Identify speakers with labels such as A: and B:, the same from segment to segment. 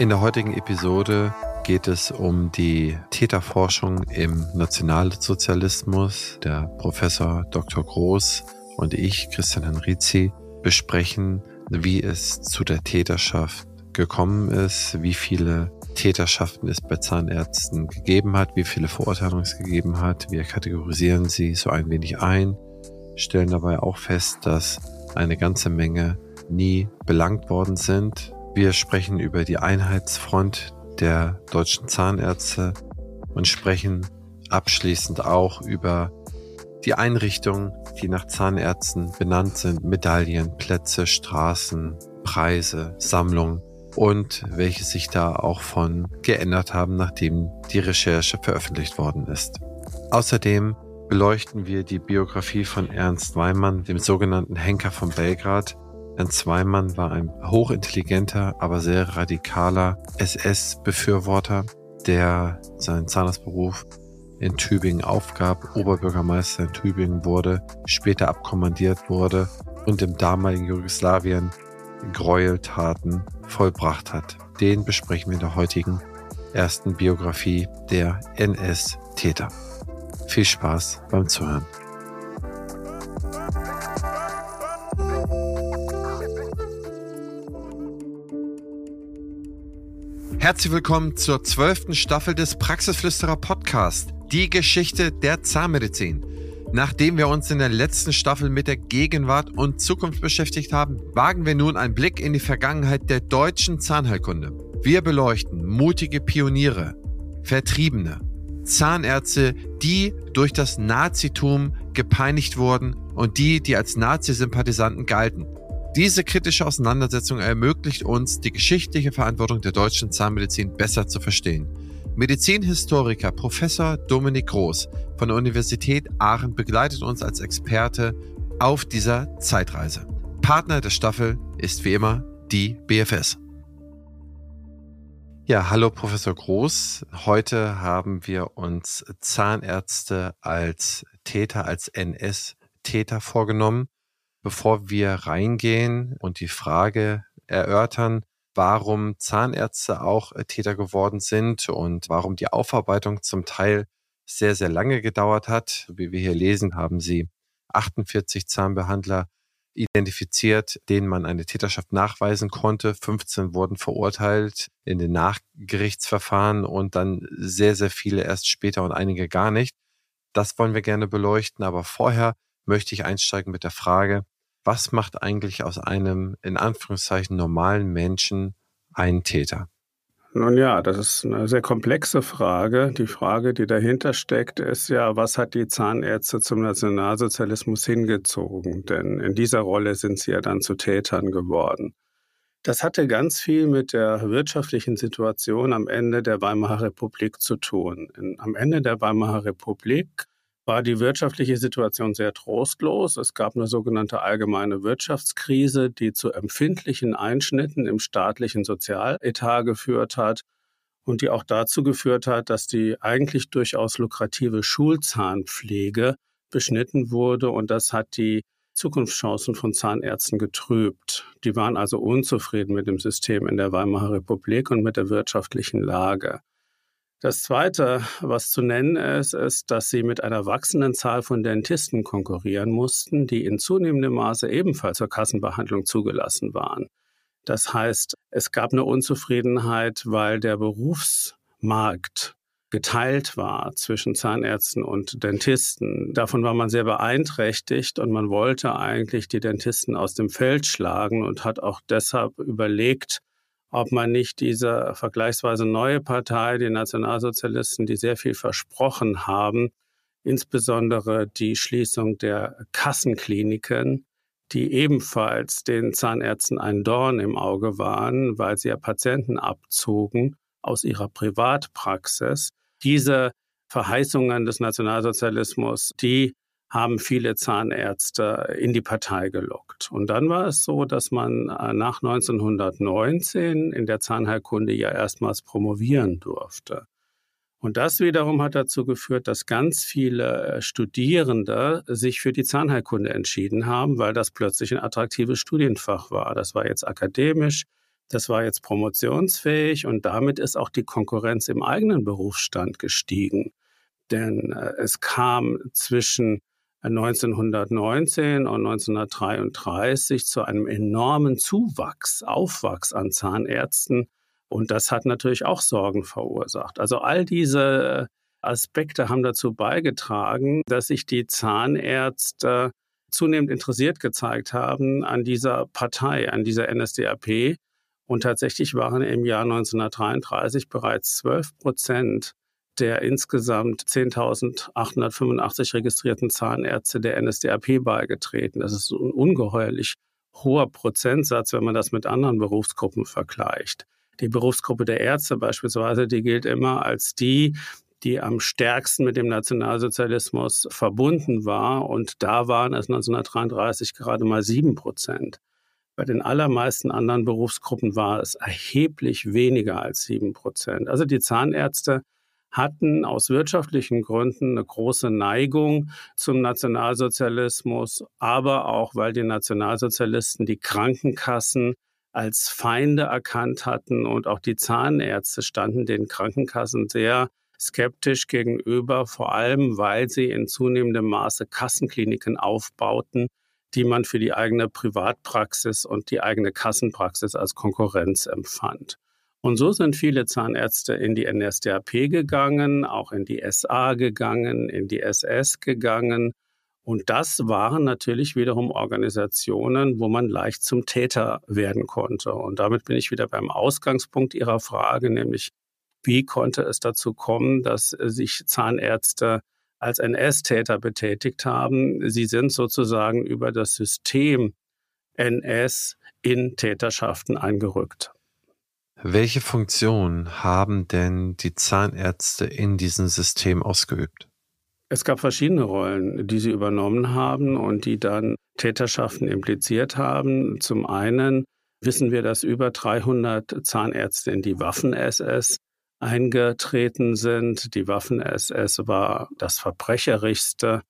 A: In der heutigen Episode geht es um die Täterforschung im Nationalsozialismus. Der Professor Dr. Groß und ich, Christian Henrizi, besprechen, wie es zu der Täterschaft gekommen ist, wie viele Täterschaften es bei Zahnärzten gegeben hat, wie viele Verurteilungen es gegeben hat. Wir kategorisieren sie so ein wenig ein, stellen dabei auch fest, dass eine ganze Menge nie belangt worden sind, wir sprechen über die Einheitsfront der deutschen Zahnärzte und sprechen abschließend auch über die Einrichtungen, die nach Zahnärzten benannt sind, Medaillen, Plätze, Straßen, Preise, Sammlungen und welche sich da auch von geändert haben, nachdem die Recherche veröffentlicht worden ist. Außerdem beleuchten wir die Biografie von Ernst Weimann, dem sogenannten Henker von Belgrad, Ernst Zweimann war ein hochintelligenter, aber sehr radikaler SS-Befürworter, der seinen Zahnarztberuf in Tübingen aufgab, Oberbürgermeister in Tübingen wurde, später abkommandiert wurde und im damaligen Jugoslawien Gräueltaten vollbracht hat. Den besprechen wir in der heutigen ersten Biografie der NS-Täter. Viel Spaß beim Zuhören. Herzlich willkommen zur zwölften Staffel des Praxisflüsterer Podcast, die Geschichte der Zahnmedizin. Nachdem wir uns in der letzten Staffel mit der Gegenwart und Zukunft beschäftigt haben, wagen wir nun einen Blick in die Vergangenheit der deutschen Zahnheilkunde. Wir beleuchten mutige Pioniere, Vertriebene, Zahnärzte, die durch das Nazitum gepeinigt wurden und die, die als Nazi-Sympathisanten galten. Diese kritische Auseinandersetzung ermöglicht uns, die geschichtliche Verantwortung der deutschen Zahnmedizin besser zu verstehen. Medizinhistoriker Professor Dominik Groß von der Universität Aachen begleitet uns als Experte auf dieser Zeitreise. Partner der Staffel ist wie immer die BFS. Ja, hallo Professor Groß. Heute haben wir uns Zahnärzte als Täter, als NS-Täter vorgenommen. Bevor wir reingehen und die Frage erörtern, warum Zahnärzte auch äh, Täter geworden sind und warum die Aufarbeitung zum Teil sehr, sehr lange gedauert hat. Wie wir hier lesen, haben sie 48 Zahnbehandler identifiziert, denen man eine Täterschaft nachweisen konnte. 15 wurden verurteilt in den Nachgerichtsverfahren und dann sehr, sehr viele erst später und einige gar nicht. Das wollen wir gerne beleuchten, aber vorher möchte ich einsteigen mit der Frage, was macht eigentlich aus einem in Anführungszeichen normalen Menschen einen Täter?
B: Nun ja, das ist eine sehr komplexe Frage. Die Frage, die dahinter steckt, ist ja, was hat die Zahnärzte zum Nationalsozialismus hingezogen? Denn in dieser Rolle sind sie ja dann zu Tätern geworden. Das hatte ganz viel mit der wirtschaftlichen Situation am Ende der Weimarer Republik zu tun. am Ende der Weimarer Republik war die wirtschaftliche Situation sehr trostlos. Es gab eine sogenannte allgemeine Wirtschaftskrise, die zu empfindlichen Einschnitten im staatlichen Sozialetat geführt hat und die auch dazu geführt hat, dass die eigentlich durchaus lukrative Schulzahnpflege beschnitten wurde und das hat die Zukunftschancen von Zahnärzten getrübt. Die waren also unzufrieden mit dem System in der Weimarer Republik und mit der wirtschaftlichen Lage. Das Zweite, was zu nennen ist, ist, dass sie mit einer wachsenden Zahl von Dentisten konkurrieren mussten, die in zunehmendem Maße ebenfalls zur Kassenbehandlung zugelassen waren. Das heißt, es gab eine Unzufriedenheit, weil der Berufsmarkt geteilt war zwischen Zahnärzten und Dentisten. Davon war man sehr beeinträchtigt und man wollte eigentlich die Dentisten aus dem Feld schlagen und hat auch deshalb überlegt, ob man nicht diese vergleichsweise neue Partei, die Nationalsozialisten, die sehr viel versprochen haben, insbesondere die Schließung der Kassenkliniken, die ebenfalls den Zahnärzten ein Dorn im Auge waren, weil sie ja Patienten abzogen aus ihrer Privatpraxis. Diese Verheißungen des Nationalsozialismus, die haben viele Zahnärzte in die Partei gelockt. Und dann war es so, dass man äh, nach 1919 in der Zahnheilkunde ja erstmals promovieren durfte. Und das wiederum hat dazu geführt, dass ganz viele äh, Studierende sich für die Zahnheilkunde entschieden haben, weil das plötzlich ein attraktives Studienfach war. Das war jetzt akademisch, Das war jetzt promotionsfähig und damit ist auch die Konkurrenz im eigenen Berufsstand gestiegen. Denn äh, es kam zwischen 1919 und 1933 zu einem enormen Zuwachs, Aufwachs an Zahnärzten. Und das hat natürlich auch Sorgen verursacht. Also all diese Aspekte haben dazu beigetragen, dass sich die Zahnärzte zunehmend interessiert gezeigt haben an dieser Partei, an dieser NSDAP. Und tatsächlich waren im Jahr 1933 bereits 12 Prozent der insgesamt 10.885 registrierten Zahnärzte der NSDAP beigetreten. Das ist ein ungeheuerlich hoher Prozentsatz, wenn man das mit anderen Berufsgruppen vergleicht. Die Berufsgruppe der Ärzte beispielsweise, die gilt immer als die, die am stärksten mit dem Nationalsozialismus verbunden war. Und da waren es 1933 gerade mal sieben Prozent. Bei den allermeisten anderen Berufsgruppen war es erheblich weniger als sieben Prozent. Also die Zahnärzte hatten aus wirtschaftlichen Gründen eine große Neigung zum Nationalsozialismus, aber auch, weil die Nationalsozialisten die Krankenkassen als Feinde erkannt hatten und auch die Zahnärzte standen den Krankenkassen sehr skeptisch gegenüber, vor allem weil sie in zunehmendem Maße Kassenkliniken aufbauten, die man für die eigene Privatpraxis und die eigene Kassenpraxis als Konkurrenz empfand. Und so sind viele Zahnärzte in die NSDAP gegangen, auch in die SA gegangen, in die SS gegangen. Und das waren natürlich wiederum Organisationen, wo man leicht zum Täter werden konnte. Und damit bin ich wieder beim Ausgangspunkt Ihrer Frage, nämlich wie konnte es dazu kommen, dass sich Zahnärzte als NS-Täter betätigt haben? Sie sind sozusagen über das System NS in Täterschaften eingerückt.
A: Welche Funktion haben denn die Zahnärzte in diesem System ausgeübt?
B: Es gab verschiedene Rollen, die sie übernommen haben und die dann Täterschaften impliziert haben. Zum einen wissen wir, dass über 300 Zahnärzte in die Waffen-SS eingetreten sind. Die Waffen-SS war das verbrecherischste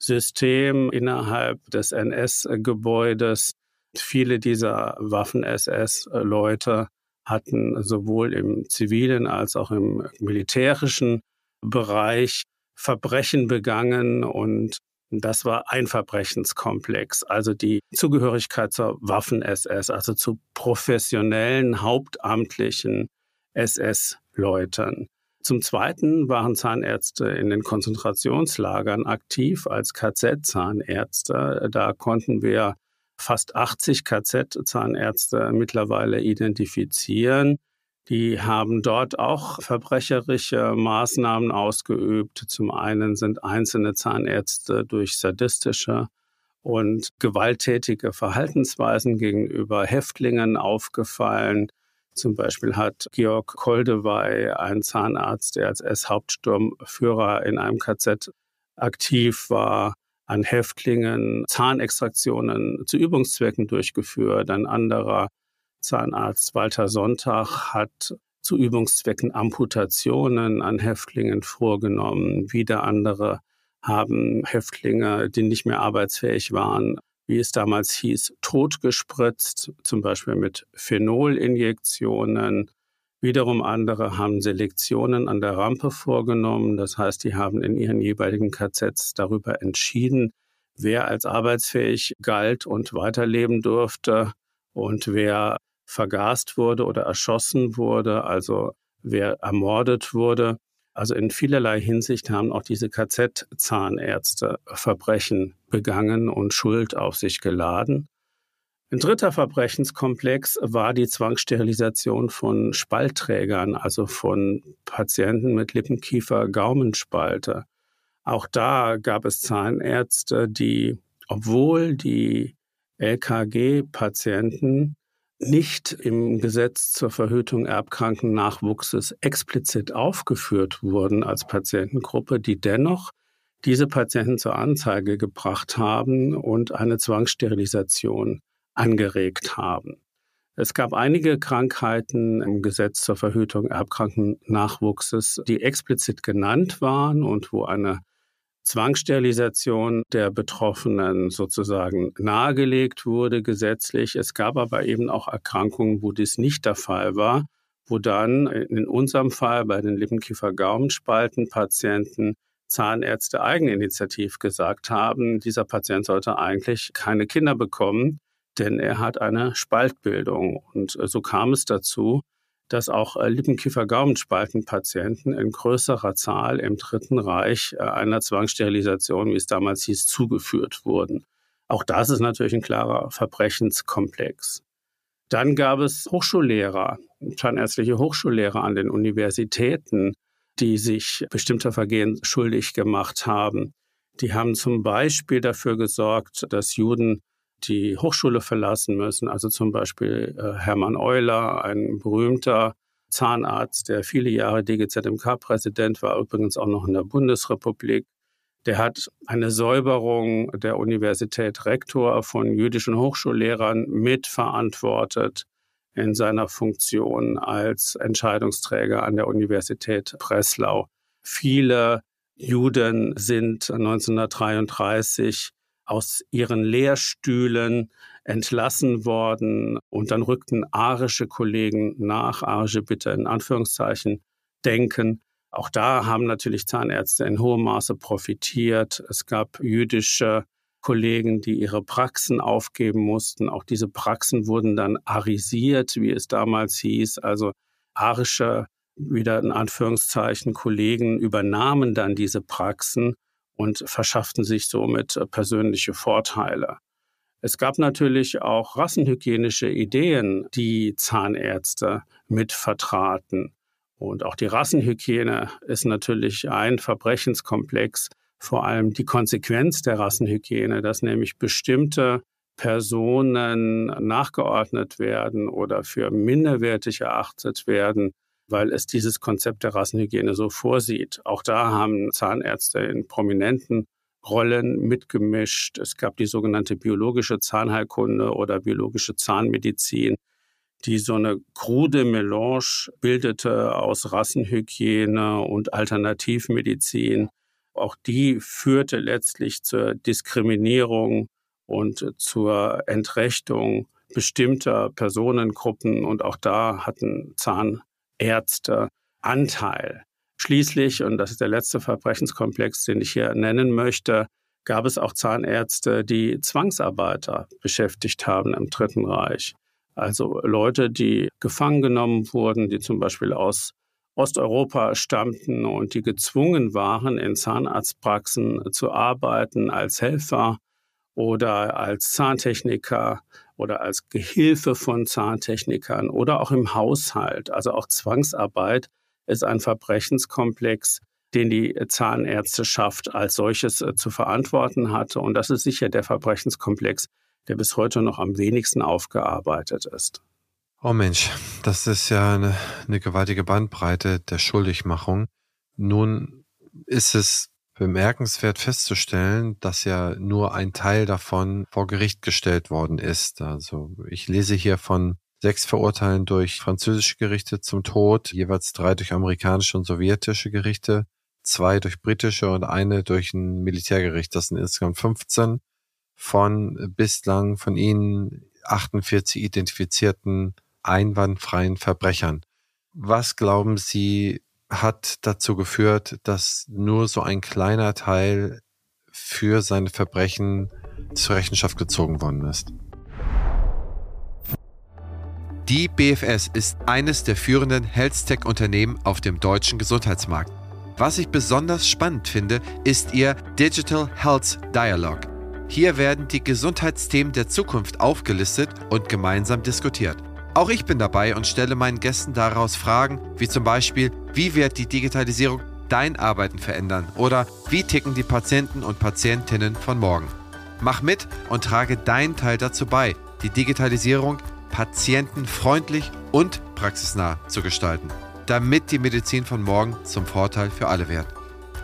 B: System innerhalb des NS-Gebäudes. Viele dieser Waffen-SS-Leute hatten sowohl im zivilen als auch im militärischen Bereich Verbrechen begangen und das war ein Verbrechenskomplex, also die Zugehörigkeit zur Waffen-SS, also zu professionellen, hauptamtlichen SS-Leuten. Zum Zweiten waren Zahnärzte in den Konzentrationslagern aktiv als KZ-Zahnärzte. Da konnten wir fast 80 KZ-Zahnärzte mittlerweile identifizieren. Die haben dort auch verbrecherische Maßnahmen ausgeübt. Zum einen sind einzelne Zahnärzte durch sadistische und gewalttätige Verhaltensweisen gegenüber Häftlingen aufgefallen. Zum Beispiel hat Georg Koldewey, ein Zahnarzt, der als S-Hauptsturmführer in einem KZ aktiv war, an Häftlingen Zahnextraktionen zu Übungszwecken durchgeführt. Ein anderer Zahnarzt, Walter Sonntag, hat zu Übungszwecken Amputationen an Häftlingen vorgenommen. Wieder andere haben Häftlinge, die nicht mehr arbeitsfähig waren, wie es damals hieß, totgespritzt, zum Beispiel mit Phenolinjektionen. Wiederum andere haben Selektionen an der Rampe vorgenommen. Das heißt, die haben in ihren jeweiligen KZs darüber entschieden, wer als arbeitsfähig galt und weiterleben durfte und wer vergast wurde oder erschossen wurde, also wer ermordet wurde. Also in vielerlei Hinsicht haben auch diese KZ-Zahnärzte Verbrechen begangen und Schuld auf sich geladen. Ein dritter Verbrechenskomplex war die Zwangssterilisation von Spaltträgern, also von Patienten mit Lippenkiefer-Gaumenspalte. Auch da gab es Zahnärzte, die, obwohl die LKG-Patienten nicht im Gesetz zur Verhütung erbkranken Nachwuchses explizit aufgeführt wurden als Patientengruppe, die dennoch diese Patienten zur Anzeige gebracht haben und eine Zwangssterilisation angeregt haben. Es gab einige Krankheiten im Gesetz zur Verhütung erbkranken Nachwuchses, die explizit genannt waren und wo eine Zwangssterilisation der Betroffenen sozusagen nahegelegt wurde gesetzlich. Es gab aber eben auch Erkrankungen, wo dies nicht der Fall war, wo dann in unserem Fall bei den Lippenkiefer-Gaumenspalten-Patienten Zahnärzte eigeninitiativ gesagt haben, dieser Patient sollte eigentlich keine Kinder bekommen, denn er hat eine Spaltbildung. Und so kam es dazu, dass auch äh, Lippenkiefer-Gaumenspaltenpatienten in größerer Zahl im Dritten Reich äh, einer Zwangssterilisation, wie es damals hieß, zugeführt wurden. Auch das ist natürlich ein klarer Verbrechenskomplex. Dann gab es Hochschullehrer, zahnärztliche Hochschullehrer an den Universitäten, die sich bestimmter Vergehen schuldig gemacht haben. Die haben zum Beispiel dafür gesorgt, dass Juden die Hochschule verlassen müssen. Also zum Beispiel äh, Hermann Euler, ein berühmter Zahnarzt, der viele Jahre DGZMK-Präsident war, übrigens auch noch in der Bundesrepublik. Der hat eine Säuberung der Universität Rektor von jüdischen Hochschullehrern mitverantwortet in seiner Funktion als Entscheidungsträger an der Universität Breslau. Viele Juden sind 1933 aus ihren Lehrstühlen entlassen worden und dann rückten arische Kollegen nach, arische bitte in Anführungszeichen denken. Auch da haben natürlich Zahnärzte in hohem Maße profitiert. Es gab jüdische Kollegen, die ihre Praxen aufgeben mussten. Auch diese Praxen wurden dann arisiert, wie es damals hieß. Also arische, wieder in Anführungszeichen, Kollegen übernahmen dann diese Praxen und verschafften sich somit äh, persönliche Vorteile. Es gab natürlich auch rassenhygienische Ideen, die Zahnärzte mit vertraten. Und auch die Rassenhygiene ist natürlich ein Verbrechenskomplex, vor allem die Konsequenz der Rassenhygiene, dass nämlich bestimmte Personen nachgeordnet werden oder für minderwertig erachtet werden, weil es dieses Konzept der Rassenhygiene so vorsieht. Auch da haben Zahnärzte in prominenten Rollen mitgemischt. Es gab die sogenannte biologische Zahnheilkunde oder biologische Zahnmedizin, die so eine krude Melange bildete aus Rassenhygiene und Alternativmedizin. Auch die führte letztlich zur Diskriminierung und zur Entrechtung bestimmter Personengruppen. Und auch da hatten Zahn Ärzte Anteil. Schließlich, und das ist der letzte Verbrechenskomplex, den ich hier nennen möchte, gab es auch Zahnärzte, die Zwangsarbeiter beschäftigt haben im Dritten Reich. Also Leute, die gefangen genommen wurden, die zum Beispiel aus Osteuropa stammten und die gezwungen waren, in Zahnarztpraxen zu arbeiten als Helfer oder als Zahntechniker oder als Gehilfe von Zahntechnikern oder auch im Haushalt. Also auch Zwangsarbeit ist ein Verbrechenskomplex, den die Zahnärzteschaft als solches äh, zu verantworten hatte. Und das ist sicher der Verbrechenskomplex, der bis heute noch am wenigsten aufgearbeitet ist.
A: Oh Mensch, das ist ja eine, eine gewaltige Bandbreite der Schuldigmachung. Nun ist es bemerkenswert festzustellen, dass ja nur ein Teil davon vor Gericht gestellt worden ist. Also ich lese hier von sechs Verurteilen durch französische Gerichte zum Tod, jeweils drei durch amerikanische und sowjetische Gerichte, zwei durch britische und eine durch ein Militärgericht. Das sind insgesamt 15 von bislang von ihnen 48 identifizierten einwandfreien Verbrechern. Was glauben Sie, hat dazu geführt, dass nur so ein kleiner Teil für seine Verbrechen zur Rechenschaft gezogen worden ist.
C: Die BFS ist eines der führenden Health-Tech-Unternehmen auf dem deutschen Gesundheitsmarkt. Was ich besonders spannend finde, ist ihr Digital Health Dialogue. Hier werden die Gesundheitsthemen der Zukunft aufgelistet und gemeinsam diskutiert. Auch ich bin dabei und stelle meinen Gästen daraus Fragen, wie zum Beispiel, wie wird die Digitalisierung dein Arbeiten verändern? Oder wie ticken die Patienten und Patientinnen von morgen? Mach mit und trage deinen Teil dazu bei, die Digitalisierung patientenfreundlich und praxisnah zu gestalten, damit die Medizin von morgen zum Vorteil für alle wird.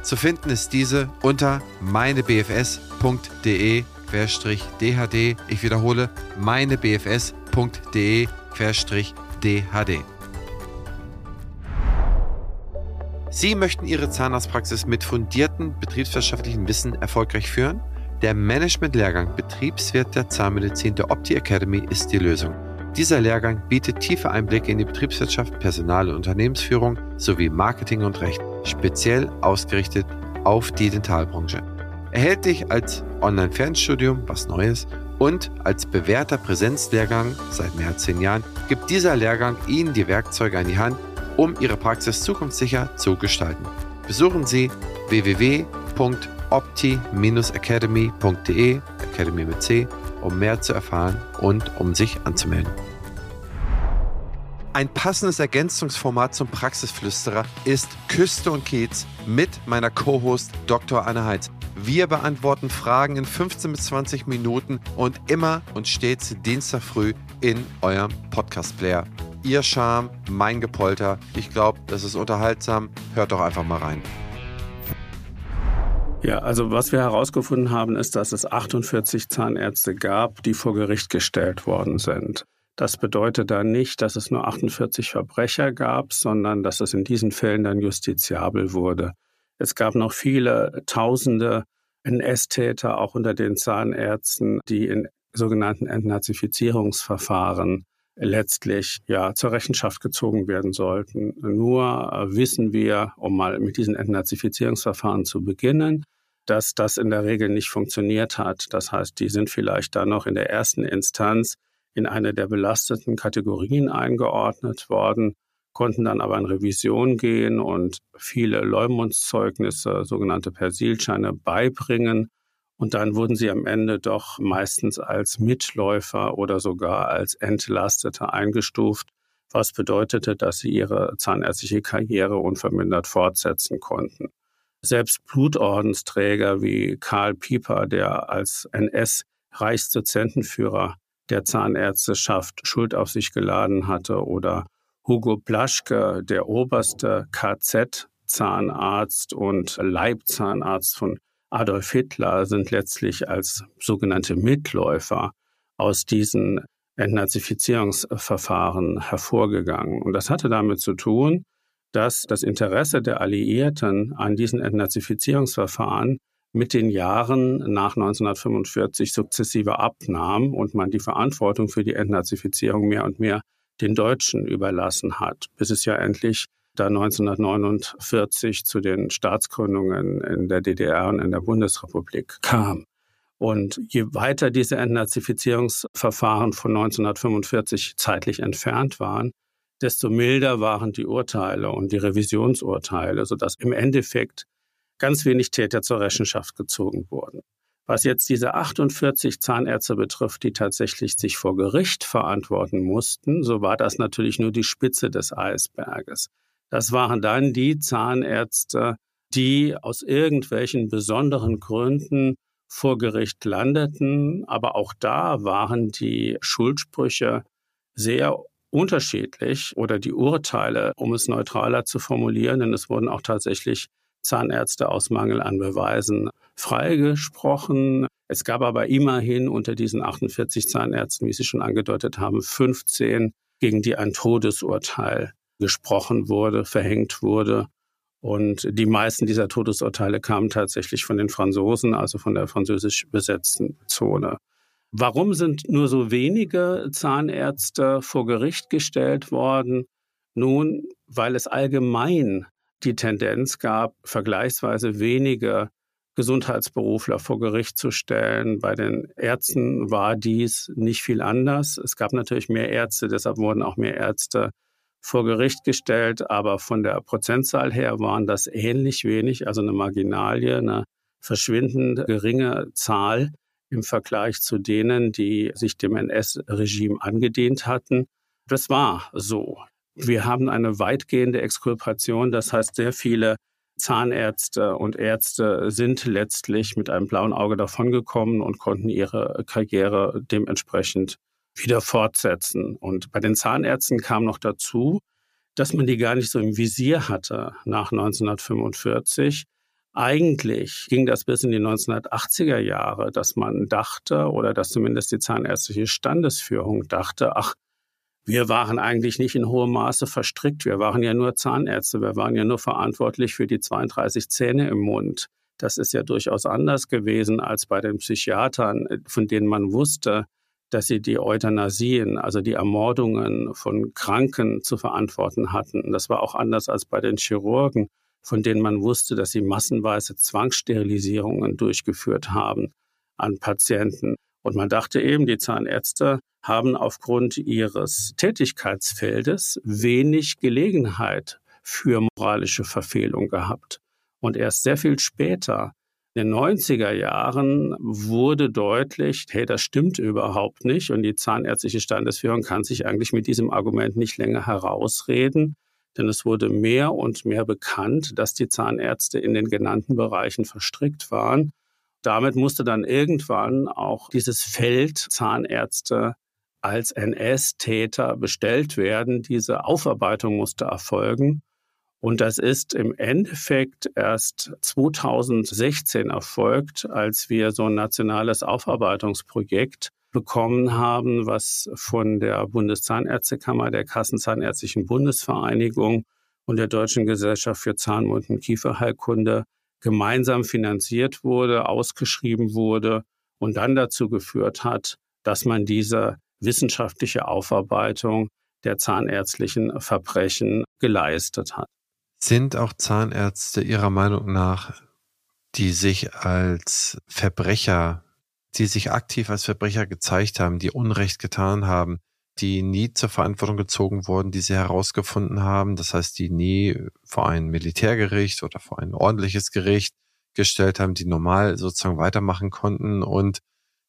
C: Zu finden ist diese unter meinebfs.de dhd. Ich wiederhole meinebfs.de dhd.
A: Sie möchten Ihre Zahnarztpraxis mit fundiertem betriebswirtschaftlichen Wissen erfolgreich führen? Der Management-Lehrgang Betriebswirt der Zahnmedizin der Opti Academy ist die Lösung. Dieser Lehrgang bietet tiefe Einblicke in die Betriebswirtschaft, Personal- und Unternehmensführung sowie Marketing und Recht, speziell ausgerichtet auf die Dentalbranche. Erhältlich als Online-Fernstudium, was Neues, und als bewährter Präsenzlehrgang seit mehr als zehn Jahren gibt dieser Lehrgang Ihnen die Werkzeuge an die Hand, um Ihre Praxis zukunftssicher zu gestalten. Besuchen Sie www.opti-academy.de, Academy mit C, um mehr zu erfahren und um sich anzumelden. Ein passendes Ergänzungsformat zum Praxisflüsterer ist Küste und Kiez mit meiner Co-Host Dr. Anne Heitz. Wir beantworten Fragen in 15 bis 20 Minuten und immer und stets Dienstag früh in eurem Podcast-Player. Ihr Charme, mein Gepolter. Ich glaube, das ist unterhaltsam. Hört doch einfach mal rein.
B: Ja, also was wir herausgefunden haben, ist, dass es 48 Zahnärzte gab, die vor Gericht gestellt worden sind. Das bedeutet dann nicht, dass es nur 48 Verbrecher gab, sondern dass es in diesen Fällen dann justiziabel wurde. Es gab noch viele Tausende NS-Täter, auch unter den Zahnärzten, die in sogenannten Entnazifizierungsverfahren letztlich ja zur Rechenschaft gezogen werden sollten. Nur äh, wissen wir, um mal mit diesen Entnazifizierungsverfahren zu beginnen, dass das in der Regel nicht funktioniert hat. Das heißt, die sind vielleicht dann noch in der ersten Instanz in eine der belasteten Kategorien eingeordnet worden, konnten dann aber in Revision gehen und viele Leumundszeugnisse, sogenannte Persilscheine, beibringen und dann wurden sie am Ende doch meistens als Mitläufer oder sogar als Entlastete eingestuft, was bedeutete, dass sie ihre zahnärztliche Karriere unvermindert fortsetzen konnten. Selbst Blutordensträger wie Karl Pieper, der als NS-Reichsdozentenführer der Zahnärzteschaft Schuld auf sich geladen hatte, oder Hugo Plaschke, der oberste KZ-Zahnarzt und Leibzahnarzt von Adolf Hitler sind letztlich als sogenannte Mitläufer aus diesen Entnazifizierungsverfahren hervorgegangen. Und das hatte damit zu tun, dass das Interesse der Alliierten an diesen Entnazifizierungsverfahren mit den Jahren nach 1945 sukzessive abnahm und man die Verantwortung für die Entnazifizierung mehr und mehr den Deutschen überlassen hat, bis es ja endlich da 1949 zu den Staatsgründungen in der DDR und in der Bundesrepublik kam. Und je weiter diese Entnazifizierungsverfahren von 1945 zeitlich entfernt waren, desto milder waren die Urteile und die Revisionsurteile, sodass im Endeffekt ganz wenig Täter zur Rechenschaft gezogen wurden. Was jetzt diese 48 Zahnärzte betrifft, die tatsächlich sich vor Gericht verantworten mussten, so war das natürlich nur die Spitze des Eisberges. Das waren dann die Zahnärzte, die aus irgendwelchen besonderen Gründen vor Gericht landeten. Aber auch da waren die Schuldsprüche sehr unterschiedlich oder die Urteile, um es neutraler zu formulieren, denn es wurden auch tatsächlich Zahnärzte aus Mangel an Beweisen freigesprochen. Es gab aber immerhin unter diesen 48 Zahnärzten, wie Sie schon angedeutet haben, 15, gegen die ein Todesurteil gesprochen wurde, verhängt wurde. Und die meisten dieser Todesurteile kamen tatsächlich von den Franzosen, also von der französisch besetzten Zone. Warum sind nur so wenige Zahnärzte vor Gericht gestellt worden? Nun, weil es allgemein die Tendenz gab, vergleichsweise wenige Gesundheitsberufler vor Gericht zu stellen. Bei den Ärzten war dies nicht viel anders. Es gab natürlich mehr Ärzte, deshalb wurden auch mehr Ärzte vor Gericht gestellt, aber von der Prozentzahl her waren das ähnlich wenig, also eine Marginalie, eine verschwindend geringe Zahl im Vergleich zu denen, die sich dem NS-Regime angedient hatten. Das war so. Wir haben eine weitgehende Exkulpation, das heißt, sehr viele Zahnärzte und Ärzte sind letztlich mit einem blauen Auge davongekommen und konnten ihre Karriere dementsprechend wieder fortsetzen. Und bei den Zahnärzten kam noch dazu, dass man die gar nicht so im Visier hatte nach 1945. Eigentlich ging das bis in die 1980er Jahre, dass man dachte oder dass zumindest die zahnärztliche Standesführung dachte, ach, wir waren eigentlich nicht in hohem Maße verstrickt. Wir waren ja nur Zahnärzte. Wir waren ja nur verantwortlich für die 32 Zähne im Mund. Das ist ja durchaus anders gewesen als bei den Psychiatern, von denen man wusste, dass sie die Euthanasien, also die Ermordungen von Kranken zu verantworten hatten. Das war auch anders als bei den Chirurgen, von denen man wusste, dass sie massenweise Zwangssterilisierungen durchgeführt haben an Patienten. Und man dachte eben, die Zahnärzte haben aufgrund ihres Tätigkeitsfeldes wenig Gelegenheit für moralische Verfehlung gehabt. Und erst sehr viel später, in den 90er Jahren, wurde deutlich, hey, das stimmt überhaupt nicht. Und die zahnärztliche Standesführung kann sich eigentlich mit diesem Argument nicht länger herausreden. Denn es wurde mehr und mehr bekannt, dass die Zahnärzte in den genannten Bereichen verstrickt waren damit musste dann irgendwann auch dieses Feld Zahnärzte als NS-Täter bestellt werden. Diese Aufarbeitung musste erfolgen. Und das ist im Endeffekt erst 2016 erfolgt, als wir so ein nationales Aufarbeitungsprojekt bekommen haben, was von der Bundeszahnärztekammer, der Kassenzahnärztlichen Bundesvereinigung und der Deutschen Gesellschaft für Zahnmund- und Kieferheilkunde gemeinsam finanziert wurde, ausgeschrieben wurde und dann dazu geführt hat, dass man diese wissenschaftliche Aufarbeitung der zahnärztlichen Verbrechen geleistet hat.
A: Sind auch Zahnärzte Ihrer Meinung nach, die sich als Verbrecher, die sich aktiv als Verbrecher gezeigt haben, die Unrecht getan haben, die nie zur Verantwortung gezogen wurden, die sie herausgefunden haben. Das heißt, die nie vor ein Militärgericht oder vor ein ordentliches Gericht gestellt haben, die normal sozusagen weitermachen konnten und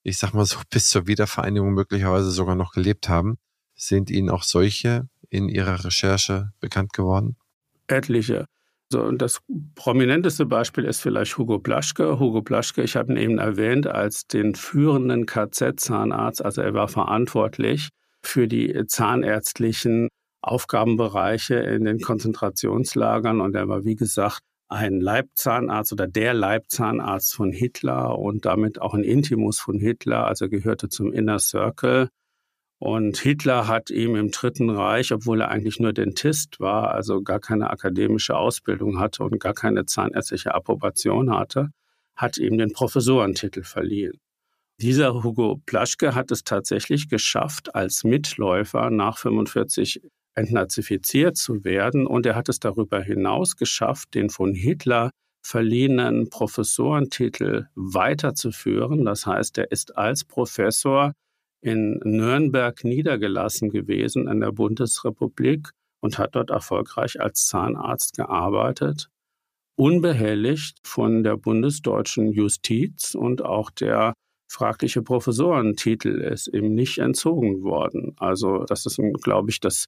A: ich sag mal so bis zur Wiedervereinigung möglicherweise sogar noch gelebt haben. Sind Ihnen auch solche in Ihrer Recherche bekannt geworden?
B: Etliche. So, und das prominenteste Beispiel ist vielleicht Hugo Plaschke. Hugo Plaschke, ich habe ihn eben erwähnt als den führenden KZ-Zahnarzt, also er war verantwortlich für die zahnärztlichen Aufgabenbereiche in den Konzentrationslagern. Und er war, wie gesagt, ein Leibzahnarzt oder der Leibzahnarzt von Hitler und damit auch ein Intimus von Hitler, also gehörte zum Inner Circle. Und Hitler hat ihm im Dritten Reich, obwohl er eigentlich nur Dentist war, also gar keine akademische Ausbildung hatte und gar keine zahnärztliche Approbation hatte, hat ihm den Professorentitel verliehen. Dieser Hugo Plaschke hat es tatsächlich geschafft, als Mitläufer nach 45 entnazifiziert zu werden. Und er hat es darüber hinaus geschafft, den von Hitler verliehenen Professorentitel weiterzuführen. Das heißt, er ist als Professor in Nürnberg niedergelassen gewesen in der Bundesrepublik und hat dort erfolgreich als Zahnarzt gearbeitet, unbehelligt von der bundesdeutschen Justiz und auch der fragliche Professorentitel ist ihm nicht entzogen worden. Also das ist, glaube ich, das,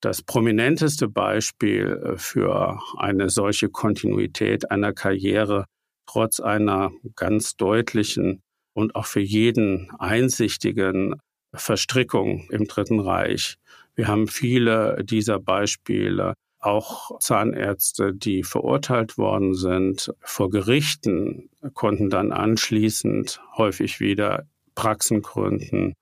B: das prominenteste Beispiel äh, für eine solche Kontinuität einer Karriere trotz einer ganz deutlichen und auch für jeden einsichtigen Verstrickung im Dritten Reich. Wir haben viele dieser Beispiele auch Zahnärzte, die verurteilt worden sind vor Gerichten, konnten dann anschließend häufig wieder Praxen gründen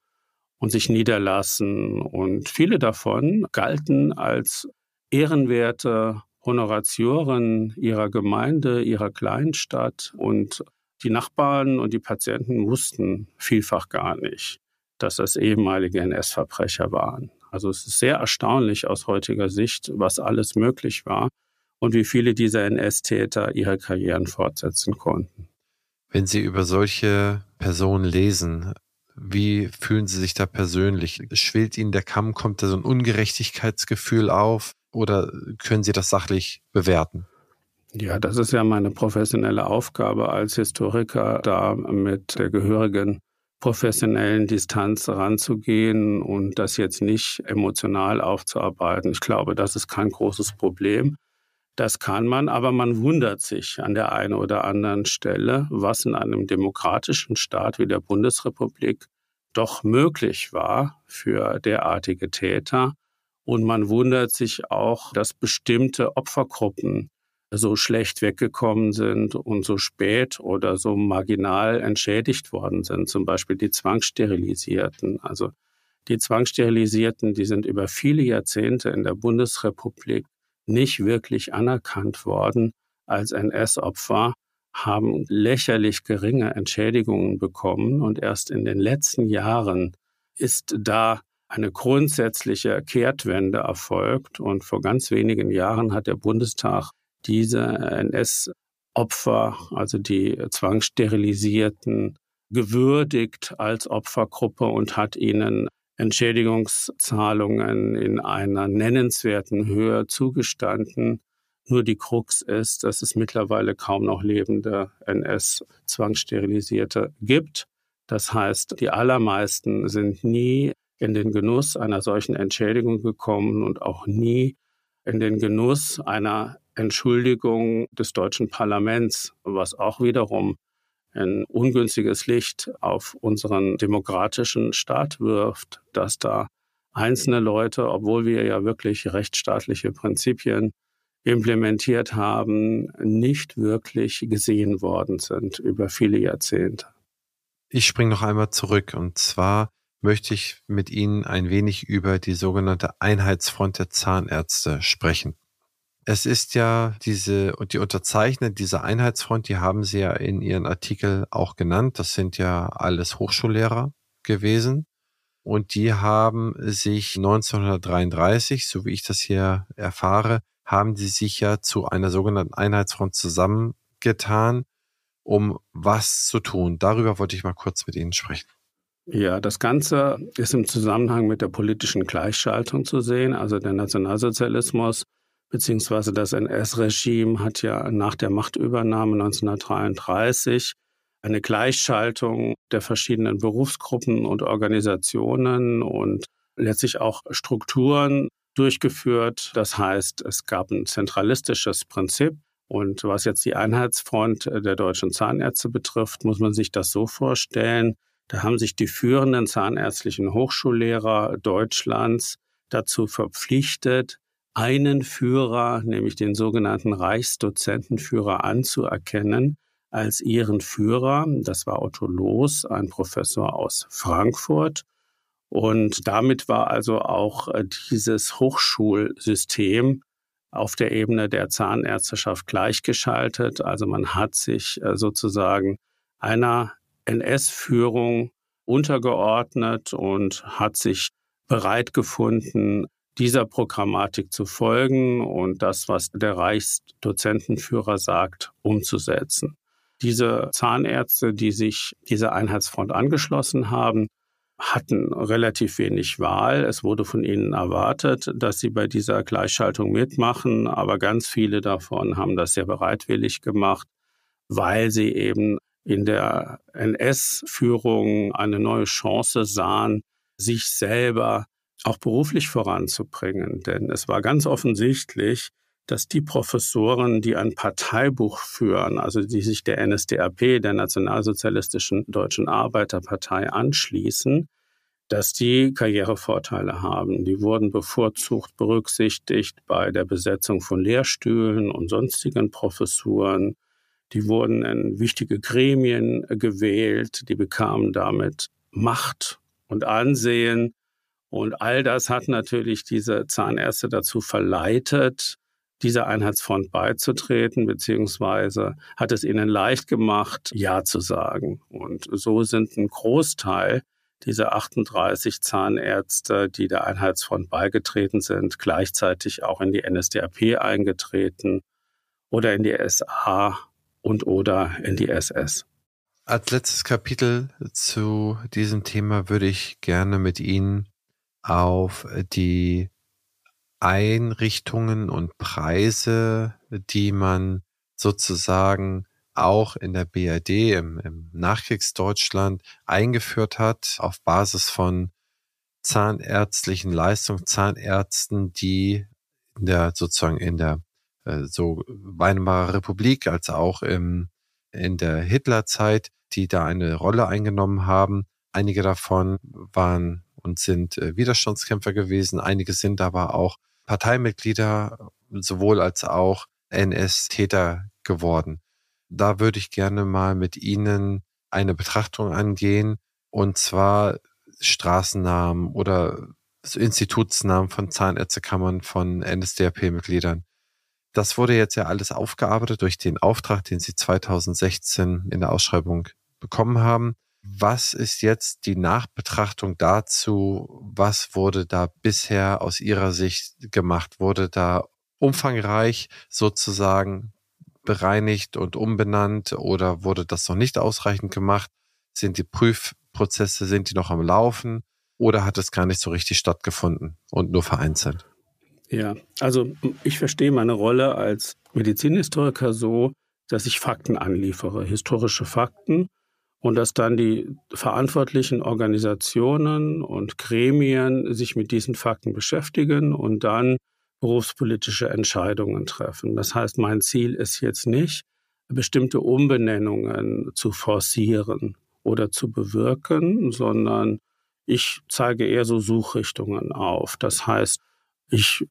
B: und sich niederlassen. Und viele davon galten als ehrenwerte Honoratioren ihrer Gemeinde, ihrer Kleinstadt. Und die Nachbarn und die Patienten wussten vielfach gar nicht, dass das ehemalige NS-Verbrecher waren. Also es ist sehr erstaunlich aus heutiger Sicht, was alles möglich war und wie viele dieser NS-Täter ihre Karrieren fortsetzen konnten.
A: Wenn Sie über solche Personen lesen, wie fühlen Sie sich da persönlich? Schwillt Ihnen der Kamm? Kommt da so ein Ungerechtigkeitsgefühl auf? Oder können Sie das sachlich bewerten?
B: Ja, das ist ja meine professionelle Aufgabe als Historiker, da mit der gehörigen professionellen Distanz ranzugehen und das jetzt nicht emotional aufzuarbeiten. Ich glaube, das ist kein großes Problem. Das kann man, aber man wundert sich an der einen oder anderen Stelle, was in einem demokratischen Staat wie der Bundesrepublik doch möglich war für derartige Täter. Und man wundert sich auch, dass bestimmte Opfergruppen so schlecht weggekommen sind und so spät oder so marginal entschädigt worden sind, zum Beispiel die Zwangssterilisierten. Also Die Zwangssterilisierten, die sind über viele Jahrzehnte in der Bundesrepublik nicht wirklich anerkannt worden als NS-Opfer, haben lächerlich geringe Entschädigungen bekommen und erst in den letzten Jahren ist da eine grundsätzliche Kehrtwende erfolgt und vor ganz wenigen Jahren hat der Bundestag diese NS-Opfer, also die Zwangssterilisierten, gewürdigt als Opfergruppe und hat ihnen Entschädigungszahlungen in einer nennenswerten Höhe zugestanden. Nur die Krux ist, dass es mittlerweile kaum noch lebende NS-Zwangssterilisierte gibt. Das heißt, die allermeisten sind nie in den Genuss einer solchen Entschädigung gekommen und auch nie in den Genuss einer Entschuldigung des deutschen Parlaments, was auch wiederum ein ungünstiges Licht auf unseren demokratischen Staat wirft, dass da einzelne Leute, obwohl wir ja wirklich rechtsstaatliche Prinzipien implementiert haben, nicht wirklich gesehen worden sind über viele Jahrzehnte.
A: Ich springe noch einmal zurück und zwar möchte ich mit Ihnen ein wenig über die sogenannte Einheitsfront der Zahnärzte sprechen. Es ist ja diese, die Unterzeichner dieser Einheitsfront, die haben Sie ja in Ihren Artikel auch genannt. Das sind ja alles Hochschullehrer gewesen. Und die haben sich 1933, so wie ich das hier erfahre, haben die sich ja zu einer sogenannten Einheitsfront zusammengetan, um was zu tun. Darüber wollte ich mal kurz mit Ihnen sprechen.
B: Ja, das Ganze ist im Zusammenhang mit der politischen Gleichschaltung zu sehen. Also der Nationalsozialismus beziehungsweise das NS-Regime hat ja nach der Machtübernahme 1933 eine Gleichschaltung der verschiedenen Berufsgruppen und Organisationen und letztlich auch Strukturen durchgeführt. Das heißt, es gab ein zentralistisches Prinzip. Und was jetzt die Einheitsfront der deutschen Zahnärzte betrifft, muss man sich das so vorstellen. Da haben sich die führenden zahnärztlichen Hochschullehrer Deutschlands dazu verpflichtet, einen Führer, nämlich den sogenannten Reichsdozentenführer, anzuerkennen als ihren Führer. Das war Otto Loos, ein Professor aus Frankfurt. Und damit war also auch äh, dieses Hochschulsystem auf der Ebene der Zahnärzteschaft gleichgeschaltet. Also man hat sich äh, sozusagen einer NS-Führung untergeordnet und hat sich bereit gefunden, dieser Programmatik zu folgen und das, was der Reichsdozentenführer sagt, umzusetzen. Diese Zahnärzte, die sich dieser Einheitsfront angeschlossen haben, hatten relativ wenig Wahl. Es wurde von ihnen erwartet, dass sie bei dieser Gleichschaltung mitmachen, aber ganz viele davon haben das sehr bereitwillig gemacht, weil sie eben in der NS-Führung eine neue Chance sahen, sich selber auch beruflich voranzubringen. Denn es war ganz offensichtlich, dass die Professoren, die ein Parteibuch führen, also die sich der NSDAP, der Nationalsozialistischen Deutschen Arbeiterpartei, anschließen, dass die Karrierevorteile haben. Die wurden bevorzugt berücksichtigt bei der Besetzung von Lehrstühlen und sonstigen Professuren. Die wurden in wichtige Gremien gewählt. Die bekamen damit Macht und Ansehen und all das hat natürlich diese Zahnärzte dazu verleitet, dieser Einheitsfront beizutreten, beziehungsweise hat es ihnen leicht gemacht, Ja zu sagen. Und so sind ein Großteil dieser 38 Zahnärzte, die der Einheitsfront beigetreten sind, gleichzeitig auch in die NSDAP eingetreten oder in die SA und oder in die SS.
A: Als letztes Kapitel zu diesem Thema würde ich gerne mit Ihnen auf die Einrichtungen und Preise, die man sozusagen auch in der BRD im, im Nachkriegsdeutschland eingeführt hat, auf Basis von zahnärztlichen Leistungen, Zahnärzten, die in der sozusagen in der äh, so Weimarer Republik als auch im, in der Hitlerzeit, die da eine Rolle eingenommen haben. Einige davon waren und sind äh, Widerstandskämpfer gewesen. Einige sind aber auch Parteimitglieder, sowohl als auch NS-Täter geworden. Da würde ich gerne mal mit Ihnen eine Betrachtung angehen. Und zwar Straßennamen oder Institutsnamen von Zahnärztekammern, von NSDAP-Mitgliedern. Das wurde jetzt ja alles aufgearbeitet durch den Auftrag, den Sie 2016 in der Ausschreibung bekommen haben. Was ist jetzt die Nachbetrachtung dazu? Was wurde da bisher aus Ihrer Sicht gemacht? Wurde da umfangreich sozusagen bereinigt und umbenannt oder wurde das noch nicht ausreichend gemacht? Sind die Prüfprozesse, sind die noch am Laufen oder hat es gar nicht so richtig stattgefunden und nur vereinzelt?
B: Ja, also ich verstehe meine Rolle als Medizinhistoriker so, dass ich Fakten anliefere, historische Fakten und dass dann die verantwortlichen Organisationen und Gremien sich mit diesen Fakten beschäftigen und dann berufspolitische Entscheidungen treffen. Das heißt, mein Ziel ist jetzt nicht, bestimmte Umbenennungen zu forcieren oder zu bewirken, sondern ich zeige eher so Suchrichtungen auf. Das heißt, ich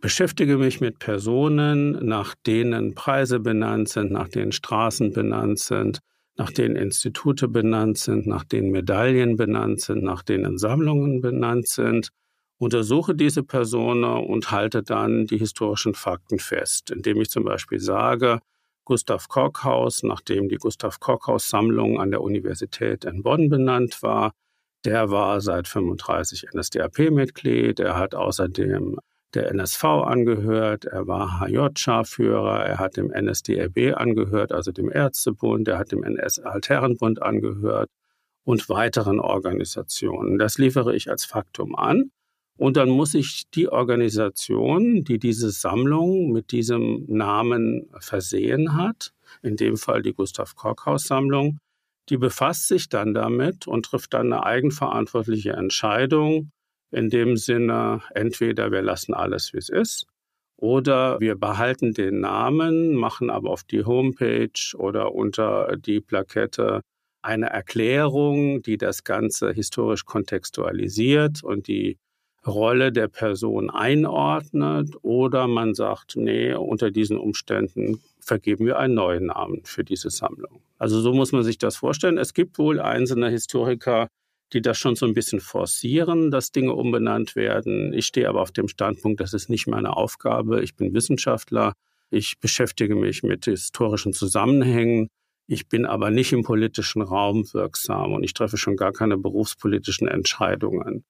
B: beschäftige mich mit Personen, nach denen Preise benannt sind, nach denen Straßen benannt sind, nach denen Institute benannt sind, nach denen Medaillen benannt sind, nach denen Sammlungen benannt sind, untersuche diese Personen und halte dann die historischen Fakten fest, indem ich zum Beispiel sage, Gustav Korkhaus, nachdem die Gustav Korkhaus Sammlung an der Universität in Bonn benannt war, der war seit 35 NSDAP-Mitglied, er hat außerdem der NSV angehört, er war HJ-Scharführer, er hat dem NSDAB angehört, also dem Ärztebund, er hat dem NS-Altherrenbund angehört und weiteren Organisationen. Das liefere ich als Faktum an. Und dann muss ich die Organisation, die diese Sammlung mit diesem Namen versehen hat, in dem Fall die Gustav Korkhaus Sammlung, die befasst sich dann damit und trifft dann eine eigenverantwortliche Entscheidung, in dem Sinne, entweder wir lassen alles, wie es ist, oder wir behalten den Namen, machen aber auf die Homepage oder unter die Plakette eine Erklärung, die das Ganze historisch kontextualisiert und die Rolle der Person einordnet. Oder man sagt, nee, unter diesen Umständen vergeben wir einen neuen Namen für diese Sammlung. Also so muss man sich das vorstellen. Es gibt wohl einzelne Historiker, die das schon so ein bisschen forcieren, dass Dinge umbenannt werden. Ich stehe aber auf dem Standpunkt, das ist nicht meine Aufgabe. Ich bin Wissenschaftler. Ich beschäftige mich mit historischen Zusammenhängen. Ich bin aber nicht im politischen Raum wirksam und ich treffe schon gar keine berufspolitischen Entscheidungen.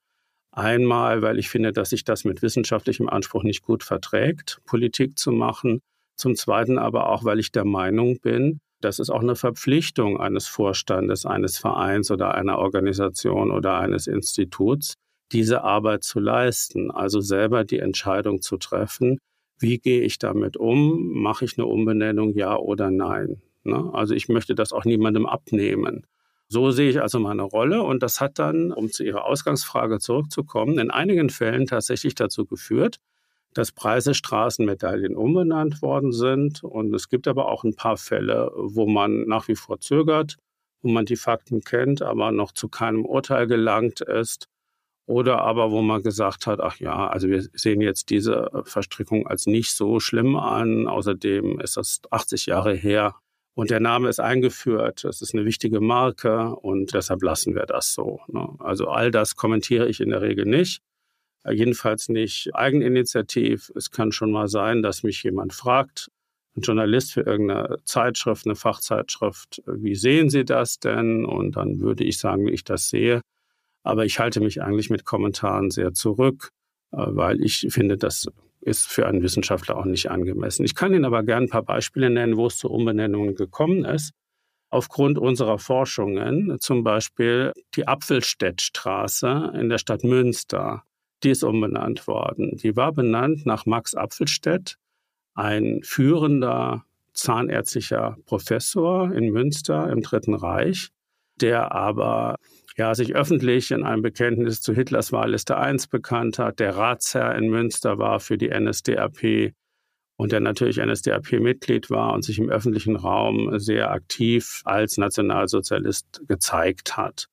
B: Einmal, weil ich finde, dass sich das mit wissenschaftlichem Anspruch nicht gut verträgt, Politik zu machen. Zum Zweiten aber auch, weil ich der Meinung bin, das ist auch eine Verpflichtung eines Vorstandes, eines Vereins oder einer Organisation oder eines Instituts, diese Arbeit zu leisten, also selber die Entscheidung zu treffen, wie gehe ich damit um, mache ich eine Umbenennung, ja oder nein. Ne? Also ich möchte das auch niemandem abnehmen. So sehe ich also meine Rolle und das hat dann, um zu Ihrer Ausgangsfrage zurückzukommen, in einigen Fällen tatsächlich dazu geführt, dass Preise Straßenmedaillen umbenannt worden sind. Und es gibt aber auch ein paar Fälle, wo man nach wie vor zögert, wo man die Fakten kennt, aber noch zu keinem Urteil gelangt ist. Oder aber wo man gesagt hat, ach ja, also wir sehen jetzt diese Verstrickung als nicht so schlimm an. Außerdem ist das 80 Jahre her und der Name ist eingeführt. Das ist eine wichtige Marke und deshalb lassen wir das so. Ne? Also all das kommentiere ich in der Regel nicht. Äh, jedenfalls nicht eigeninitiativ. Es kann schon mal sein, dass mich jemand fragt, ein Journalist für irgendeine Zeitschrift, eine Fachzeitschrift, wie sehen Sie das denn? Und dann würde ich sagen, wie ich das sehe. Aber ich halte mich eigentlich mit Kommentaren sehr zurück, äh, weil ich finde, das ist für einen Wissenschaftler auch nicht angemessen. Ich kann Ihnen aber gerne ein paar Beispiele nennen, wo es zu Umbenennungen gekommen ist. Aufgrund unserer Forschungen, zum Beispiel die Apfelstädtstraße in der Stadt Münster die ist umbenannt worden. Die war benannt nach Max Apfelstedt, ein führender zahnärztlicher Professor in Münster im Dritten Reich, der aber ja, sich öffentlich in einem Bekenntnis zu Hitlers Wahlliste 1 bekannt hat, der Ratsherr in Münster war für die NSDAP und der natürlich NSDAP-Mitglied war und sich im öffentlichen Raum sehr aktiv als Nationalsozialist gezeigt hat.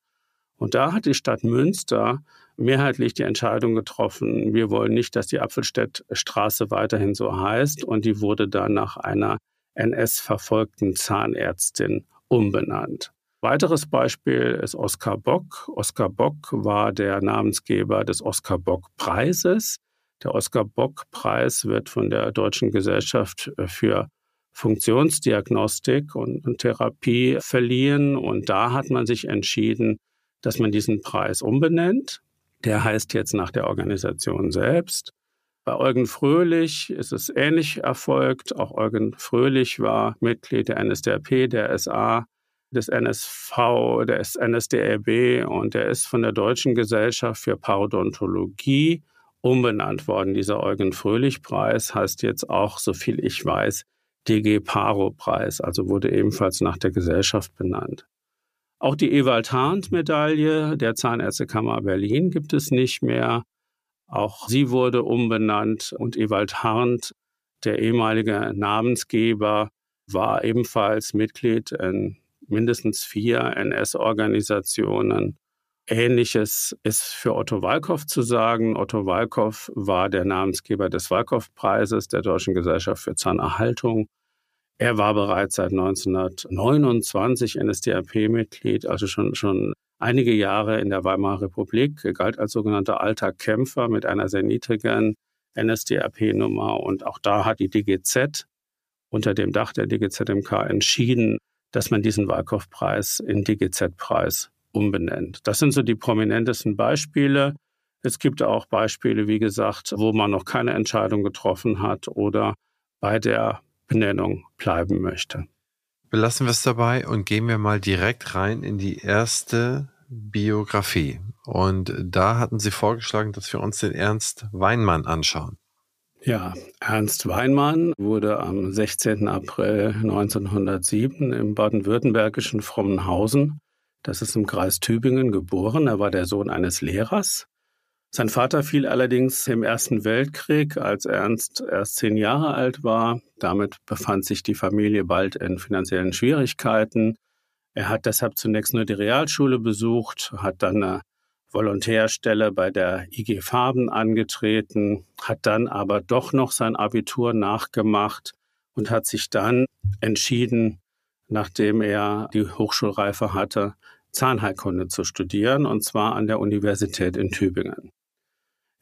B: Und da hat die Stadt Münster mehrheitlich die Entscheidung getroffen, wir wollen nicht, dass die Apfelstädtstraße weiterhin so heißt. Und die wurde dann nach einer NS-verfolgten Zahnärztin umbenannt. Weiteres Beispiel ist Oskar Bock. Oskar Bock war der Namensgeber des Oskar Bock Preises. Der Oskar Bock Preis wird von der Deutschen Gesellschaft für Funktionsdiagnostik und, und Therapie verliehen. Und da hat man sich entschieden, dass man diesen Preis umbenennt. Der heißt jetzt nach der Organisation selbst. Bei Eugen Fröhlich ist es ähnlich erfolgt. Auch Eugen Fröhlich war Mitglied der NSDAP, der SA, des NSV, des NSDRB und er ist von der Deutschen Gesellschaft für Parodontologie umbenannt worden. Dieser Eugen Fröhlich Preis heißt jetzt auch, so viel ich weiß, DG Paro Preis, also wurde ebenfalls nach der Gesellschaft benannt. Auch die Ewald Harnt Medaille der Zahnärztekammer Berlin gibt es nicht mehr. Auch sie wurde umbenannt und Ewald Harnt, der ehemalige Namensgeber, war ebenfalls Mitglied in mindestens vier NS-Organisationen Ähnliches ist für Otto Walkow zu sagen. Otto Walkow war der Namensgeber des Walkow-Preises der Deutschen Gesellschaft für Zahnerhaltung. Er war bereits seit 1929 NSDAP-Mitglied, also schon, schon einige Jahre in der Weimarer Republik, er galt als sogenannter alter Kämpfer mit einer sehr niedrigen NSDAP-Nummer. Und auch da hat die DGZ unter dem Dach der DGZMK entschieden, dass man diesen Walkow-Preis in DGZ-Preis umbenennt. Das sind so die prominentesten Beispiele. Es gibt auch Beispiele, wie gesagt, wo man noch keine Entscheidung getroffen hat oder bei der Benennung bleiben möchte.
A: Belassen wir es dabei und gehen wir mal direkt rein in die erste Biografie. Und da hatten Sie vorgeschlagen, dass wir uns den Ernst Weinmann anschauen.
B: Ja, Ernst Weinmann wurde am 16. April 1907 im baden-württembergischen Frommenhausen das ist im Kreis Tübingen geboren. Er war der Sohn eines Lehrers. Sein Vater fiel allerdings im Ersten Weltkrieg, als Ernst erst zehn Jahre alt war. Damit befand sich die Familie bald in finanziellen Schwierigkeiten. Er hat deshalb zunächst nur die Realschule besucht, hat dann eine Volontärstelle bei der IG Farben angetreten, hat dann aber doch noch sein Abitur nachgemacht und hat sich dann entschieden, nachdem er die Hochschulreife hatte, Zahnheilkunde zu studieren, und zwar an der Universität in Tübingen.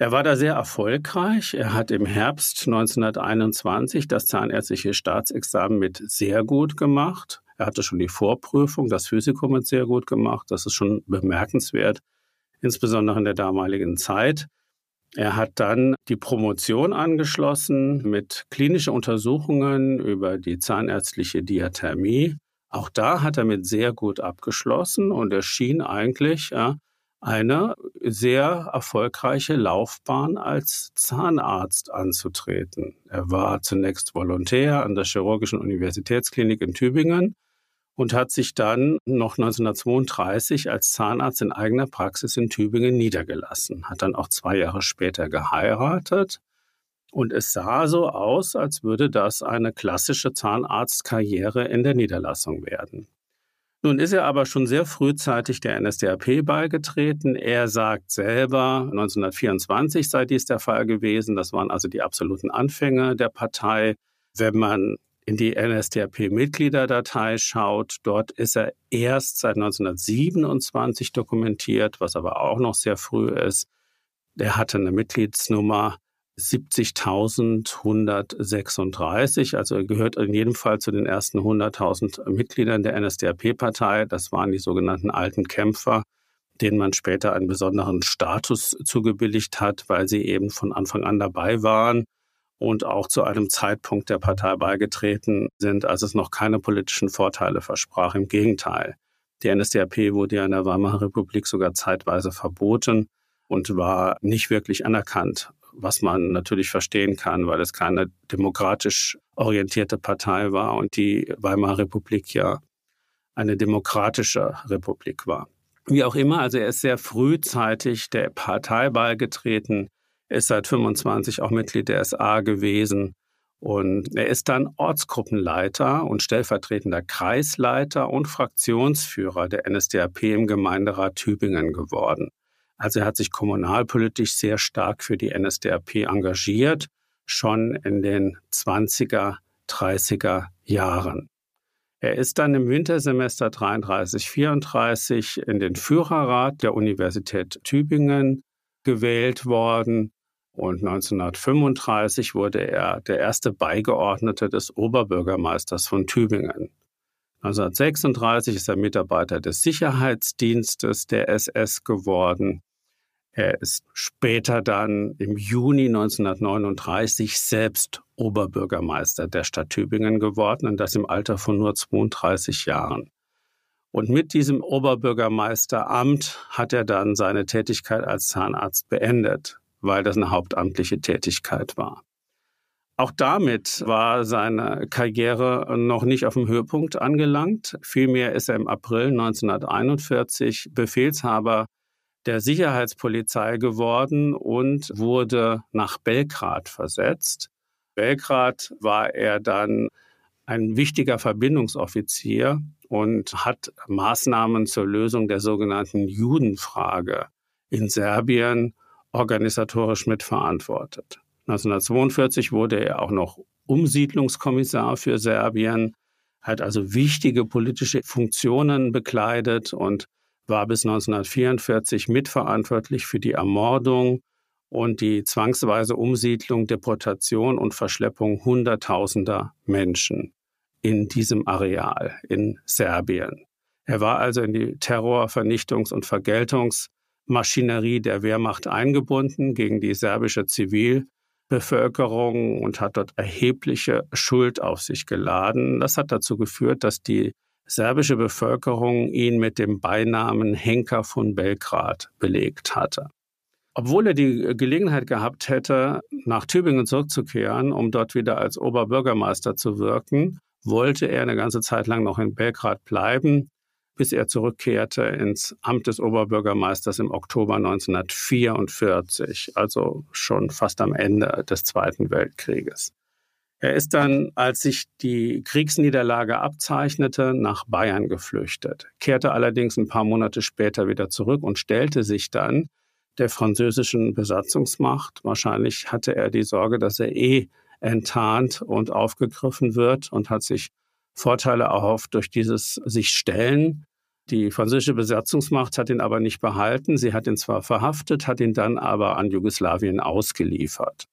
B: Er war da sehr erfolgreich. Er hat im Herbst 1921 das zahnärztliche Staatsexamen mit sehr gut gemacht. Er hatte schon die Vorprüfung, das Physikum mit sehr gut gemacht. Das ist schon bemerkenswert, insbesondere in der damaligen Zeit. Er hat dann die Promotion angeschlossen mit klinischen Untersuchungen über die zahnärztliche Diathermie. Auch da hat er mit sehr gut abgeschlossen und er schien eigentlich ja, eine sehr erfolgreiche Laufbahn als Zahnarzt anzutreten. Er war zunächst Volontär an der Chirurgischen Universitätsklinik in Tübingen und hat sich dann noch 1932 als Zahnarzt in eigener Praxis in Tübingen niedergelassen, hat dann auch zwei Jahre später geheiratet und es sah so aus, als würde das eine klassische Zahnarztkarriere in der Niederlassung werden. Nun ist er aber schon sehr frühzeitig der NSDAP beigetreten. Er sagt selber, 1924 sei dies der Fall gewesen. Das waren also die absoluten Anfänge der Partei. Wenn man in die NSDAP-Mitgliederdatei schaut, dort ist er erst seit 1927 dokumentiert, was aber auch noch sehr früh ist. Er hatte eine Mitgliedsnummer 70.136, also er gehört in jedem Fall zu den ersten 100.000 Mitgliedern der NSDAP-Partei. Das waren die sogenannten alten Kämpfer, denen man später einen besonderen Status zugebilligt hat, weil sie eben von Anfang an dabei waren und auch zu einem Zeitpunkt der Partei beigetreten sind, als es noch keine politischen Vorteile versprach. Im Gegenteil. Die NSDAP wurde ja in der Weimarer Republik sogar zeitweise verboten und war nicht wirklich anerkannt was man natürlich verstehen kann, weil es keine demokratisch orientierte Partei war und die Weimarer Republik ja eine demokratische Republik war. Wie auch immer, also er ist sehr frühzeitig der Partei beigetreten, ist seit 25 auch Mitglied der SA gewesen und er ist dann Ortsgruppenleiter und stellvertretender Kreisleiter und Fraktionsführer der NSDAP im Gemeinderat Tübingen geworden. Also er hat sich kommunalpolitisch sehr stark für die NSDAP engagiert, schon in den 20er, 30er Jahren. Er ist dann im Wintersemester 33-34 in den Führerrat der Universität Tübingen gewählt worden und 1935 wurde er der erste Beigeordnete des Oberbürgermeisters von Tübingen. 1936 ist er Mitarbeiter des Sicherheitsdienstes der SS geworden. Er ist später dann im Juni 1939 selbst Oberbürgermeister der Stadt Tübingen geworden und das im Alter von nur 32 Jahren. Und mit diesem Oberbürgermeisteramt hat er dann seine Tätigkeit als Zahnarzt beendet, weil das eine hauptamtliche Tätigkeit war. Auch damit war seine Karriere noch nicht auf dem Höhepunkt angelangt. Vielmehr ist er im April 1941 Befehlshaber der Sicherheitspolizei geworden und wurde nach Belgrad versetzt. Belgrad war er dann ein wichtiger Verbindungsoffizier und hat Maßnahmen zur Lösung der sogenannten Judenfrage in Serbien organisatorisch mitverantwortet. 1942 wurde er auch noch Umsiedlungskommissar für Serbien, hat also wichtige politische Funktionen bekleidet und war bis 1944 mitverantwortlich für die Ermordung und die zwangsweise Umsiedlung, Deportation und Verschleppung Hunderttausender Menschen in diesem Areal in Serbien. Er war also in die Terror-, Vernichtungs- und Vergeltungsmaschinerie der Wehrmacht eingebunden gegen die serbische Zivilbevölkerung und hat dort erhebliche Schuld auf sich geladen. Das hat dazu geführt, dass die serbische Bevölkerung ihn mit dem Beinamen Henker von Belgrad belegt hatte. Obwohl er die Gelegenheit gehabt hätte, nach Tübingen zurückzukehren, um dort wieder als Oberbürgermeister zu wirken, wollte er eine ganze Zeit lang noch in Belgrad bleiben, bis er zurückkehrte ins Amt des Oberbürgermeisters im Oktober 1944, also schon fast am Ende des Zweiten Weltkrieges. Er ist dann, als sich die Kriegsniederlage abzeichnete, nach Bayern geflüchtet, kehrte allerdings ein paar Monate später wieder zurück und stellte sich dann der französischen Besatzungsmacht. Wahrscheinlich hatte er die Sorge, dass er eh enttarnt und aufgegriffen wird und hat sich Vorteile erhofft durch dieses sich stellen. Die französische Besatzungsmacht hat ihn aber nicht behalten. Sie hat ihn zwar verhaftet, hat ihn dann aber an Jugoslawien ausgeliefert.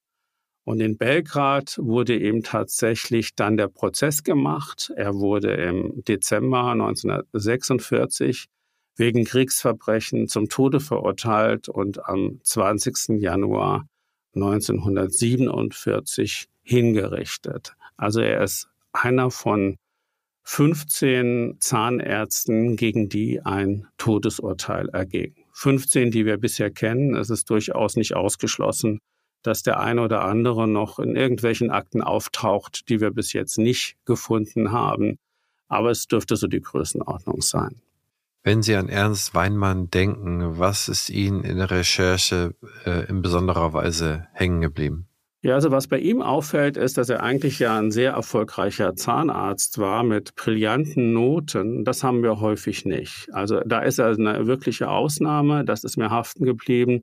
B: Und in Belgrad wurde ihm tatsächlich dann der Prozess gemacht. Er wurde im Dezember 1946 wegen Kriegsverbrechen zum Tode verurteilt und am 20. Januar 1947 hingerichtet. Also er ist einer von 15 Zahnärzten, gegen die ein Todesurteil erging. 15, die wir bisher kennen. Es ist durchaus nicht ausgeschlossen, dass der eine oder andere noch in irgendwelchen Akten auftaucht, die wir bis jetzt nicht gefunden haben. Aber es dürfte so die Größenordnung sein.
A: Wenn Sie an Ernst Weinmann denken, was ist Ihnen in der Recherche äh, in besonderer Weise hängen geblieben?
B: Ja, also was bei ihm auffällt, ist, dass er eigentlich ja ein sehr erfolgreicher Zahnarzt war mit brillanten Noten. Das haben wir häufig nicht. Also da ist er eine wirkliche Ausnahme. Das ist mir haften geblieben.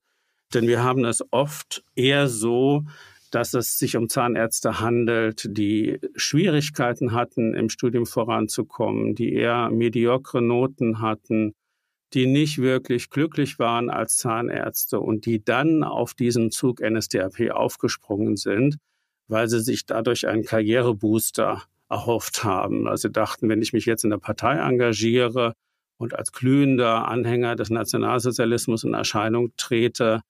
B: Denn wir haben es oft eher so, dass es sich um Zahnärzte handelt, die Schwierigkeiten hatten, im Studium voranzukommen, die eher mediokre Noten hatten, die nicht wirklich glücklich waren als Zahnärzte und die dann auf diesen Zug NSDAP aufgesprungen sind, weil sie sich dadurch einen Karrierebooster erhofft haben. Also sie dachten, wenn ich mich jetzt in der Partei engagiere und als glühender Anhänger des Nationalsozialismus in Erscheinung trete,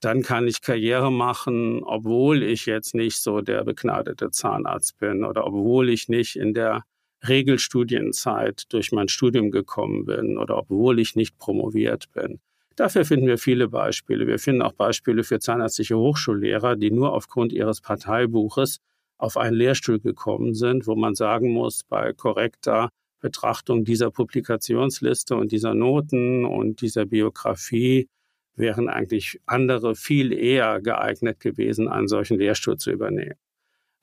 B: dann kann ich Karriere machen, obwohl ich jetzt nicht so der begnadete Zahnarzt bin oder obwohl ich nicht in der Regelstudienzeit durch mein Studium gekommen bin oder obwohl ich nicht promoviert bin. Dafür finden wir viele Beispiele. Wir finden auch Beispiele für zahnärztliche Hochschullehrer, die nur aufgrund ihres Parteibuches auf einen Lehrstuhl gekommen sind, wo man sagen muss, bei korrekter Betrachtung dieser Publikationsliste und dieser Noten und dieser Biografie wären eigentlich andere viel eher geeignet gewesen, einen solchen Lehrstuhl zu übernehmen.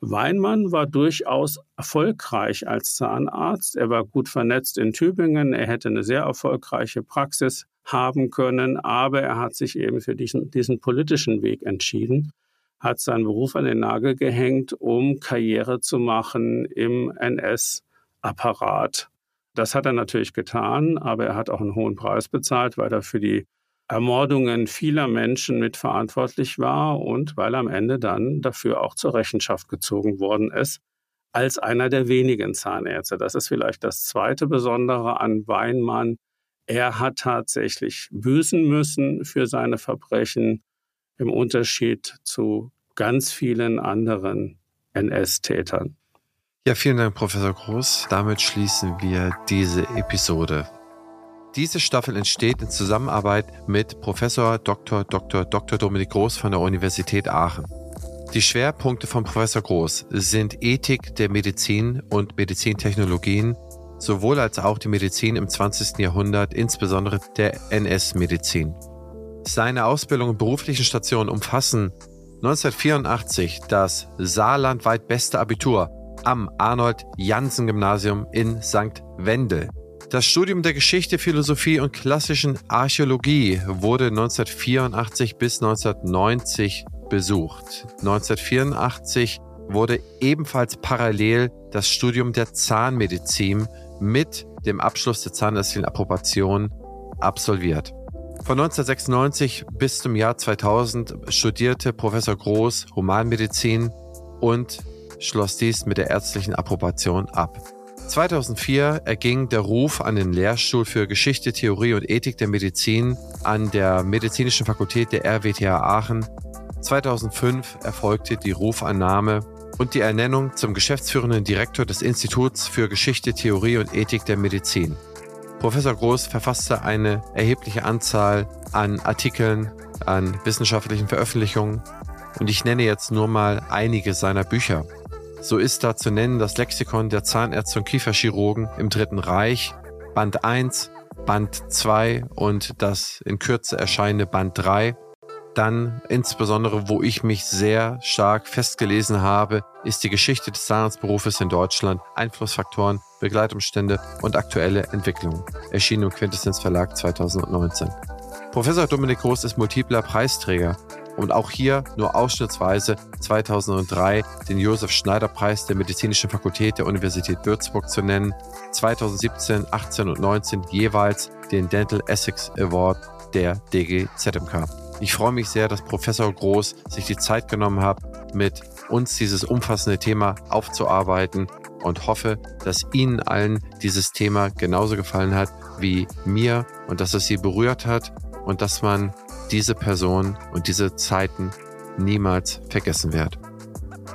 B: Weinmann war durchaus erfolgreich als Zahnarzt. Er war gut vernetzt in Tübingen. Er hätte eine sehr erfolgreiche Praxis haben können, aber er hat sich eben für diesen, diesen politischen Weg entschieden, hat seinen Beruf an den Nagel gehängt, um Karriere zu machen im NS Apparat. Das hat er natürlich getan, aber er hat auch einen hohen Preis bezahlt, weil er für die Ermordungen vieler Menschen mitverantwortlich war und weil am Ende dann dafür auch zur Rechenschaft gezogen worden ist, als einer der wenigen Zahnärzte. Das ist vielleicht das zweite Besondere an Weinmann. Er hat tatsächlich büßen müssen für seine Verbrechen im Unterschied zu ganz vielen anderen NS-Tätern.
A: Ja, vielen Dank, Professor Groß. Damit schließen wir diese Episode. Diese Staffel entsteht in Zusammenarbeit mit Professor Dr. Dr. Dr. Dominik Groß von der Universität Aachen. Die Schwerpunkte von Professor Groß sind Ethik der Medizin und Medizintechnologien, sowohl als auch die Medizin im 20. Jahrhundert, insbesondere der NS-Medizin. Seine Ausbildung und beruflichen Stationen umfassen 1984 das saarlandweit beste Abitur am Arnold-Jansen-Gymnasium in St. Wendel. Das Studium der Geschichte, Philosophie und klassischen Archäologie wurde 1984 bis 1990 besucht. 1984 wurde ebenfalls parallel das Studium der Zahnmedizin mit dem Abschluss der zahnärztlichen Approbation absolviert. Von 1996 bis zum Jahr 2000 studierte Professor Groß Humanmedizin und schloss dies mit der ärztlichen Approbation ab. 2004 erging der Ruf an den Lehrstuhl für Geschichte, Theorie und Ethik der Medizin an der Medizinischen Fakultät der RWTH Aachen. 2005 erfolgte die Rufannahme und die Ernennung zum geschäftsführenden Direktor des Instituts für Geschichte, Theorie und Ethik der Medizin. Professor Groß verfasste eine erhebliche Anzahl an Artikeln, an wissenschaftlichen Veröffentlichungen und ich nenne jetzt nur mal einige seiner Bücher. So ist da zu nennen das Lexikon der Zahnärzte und Kieferchirurgen im Dritten Reich, Band 1, Band 2 und das in Kürze erscheinende Band 3. Dann insbesondere, wo ich mich sehr stark festgelesen habe, ist die Geschichte des Zahnarztberufes in Deutschland, Einflussfaktoren, Begleitumstände und aktuelle Entwicklungen. Erschienen im Quintessenz Verlag 2019. Professor Dominik Groß ist multipler Preisträger und auch hier nur ausschnittsweise 2003 den Josef Schneider Preis der Medizinischen Fakultät der Universität Würzburg zu nennen, 2017, 18 und 19 jeweils den Dental Essex Award der DGZMK. Ich freue mich sehr, dass Professor Groß sich die Zeit genommen hat, mit uns dieses umfassende Thema aufzuarbeiten und hoffe, dass Ihnen allen dieses Thema genauso gefallen hat wie mir und dass es Sie berührt hat und dass man diese Person und diese Zeiten niemals vergessen wird.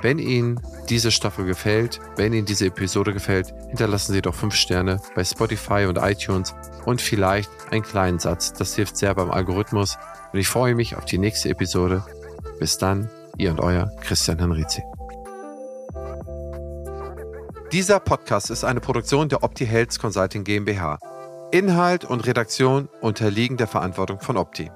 A: Wenn Ihnen diese Staffel gefällt, wenn Ihnen diese Episode gefällt, hinterlassen Sie doch 5 Sterne bei Spotify und iTunes und vielleicht einen kleinen Satz. Das hilft sehr beim Algorithmus und ich freue mich auf die nächste Episode. Bis dann, ihr und euer Christian Henrizi. Dieser Podcast ist eine Produktion der Opti Health Consulting GmbH. Inhalt und Redaktion unterliegen der Verantwortung von Opti.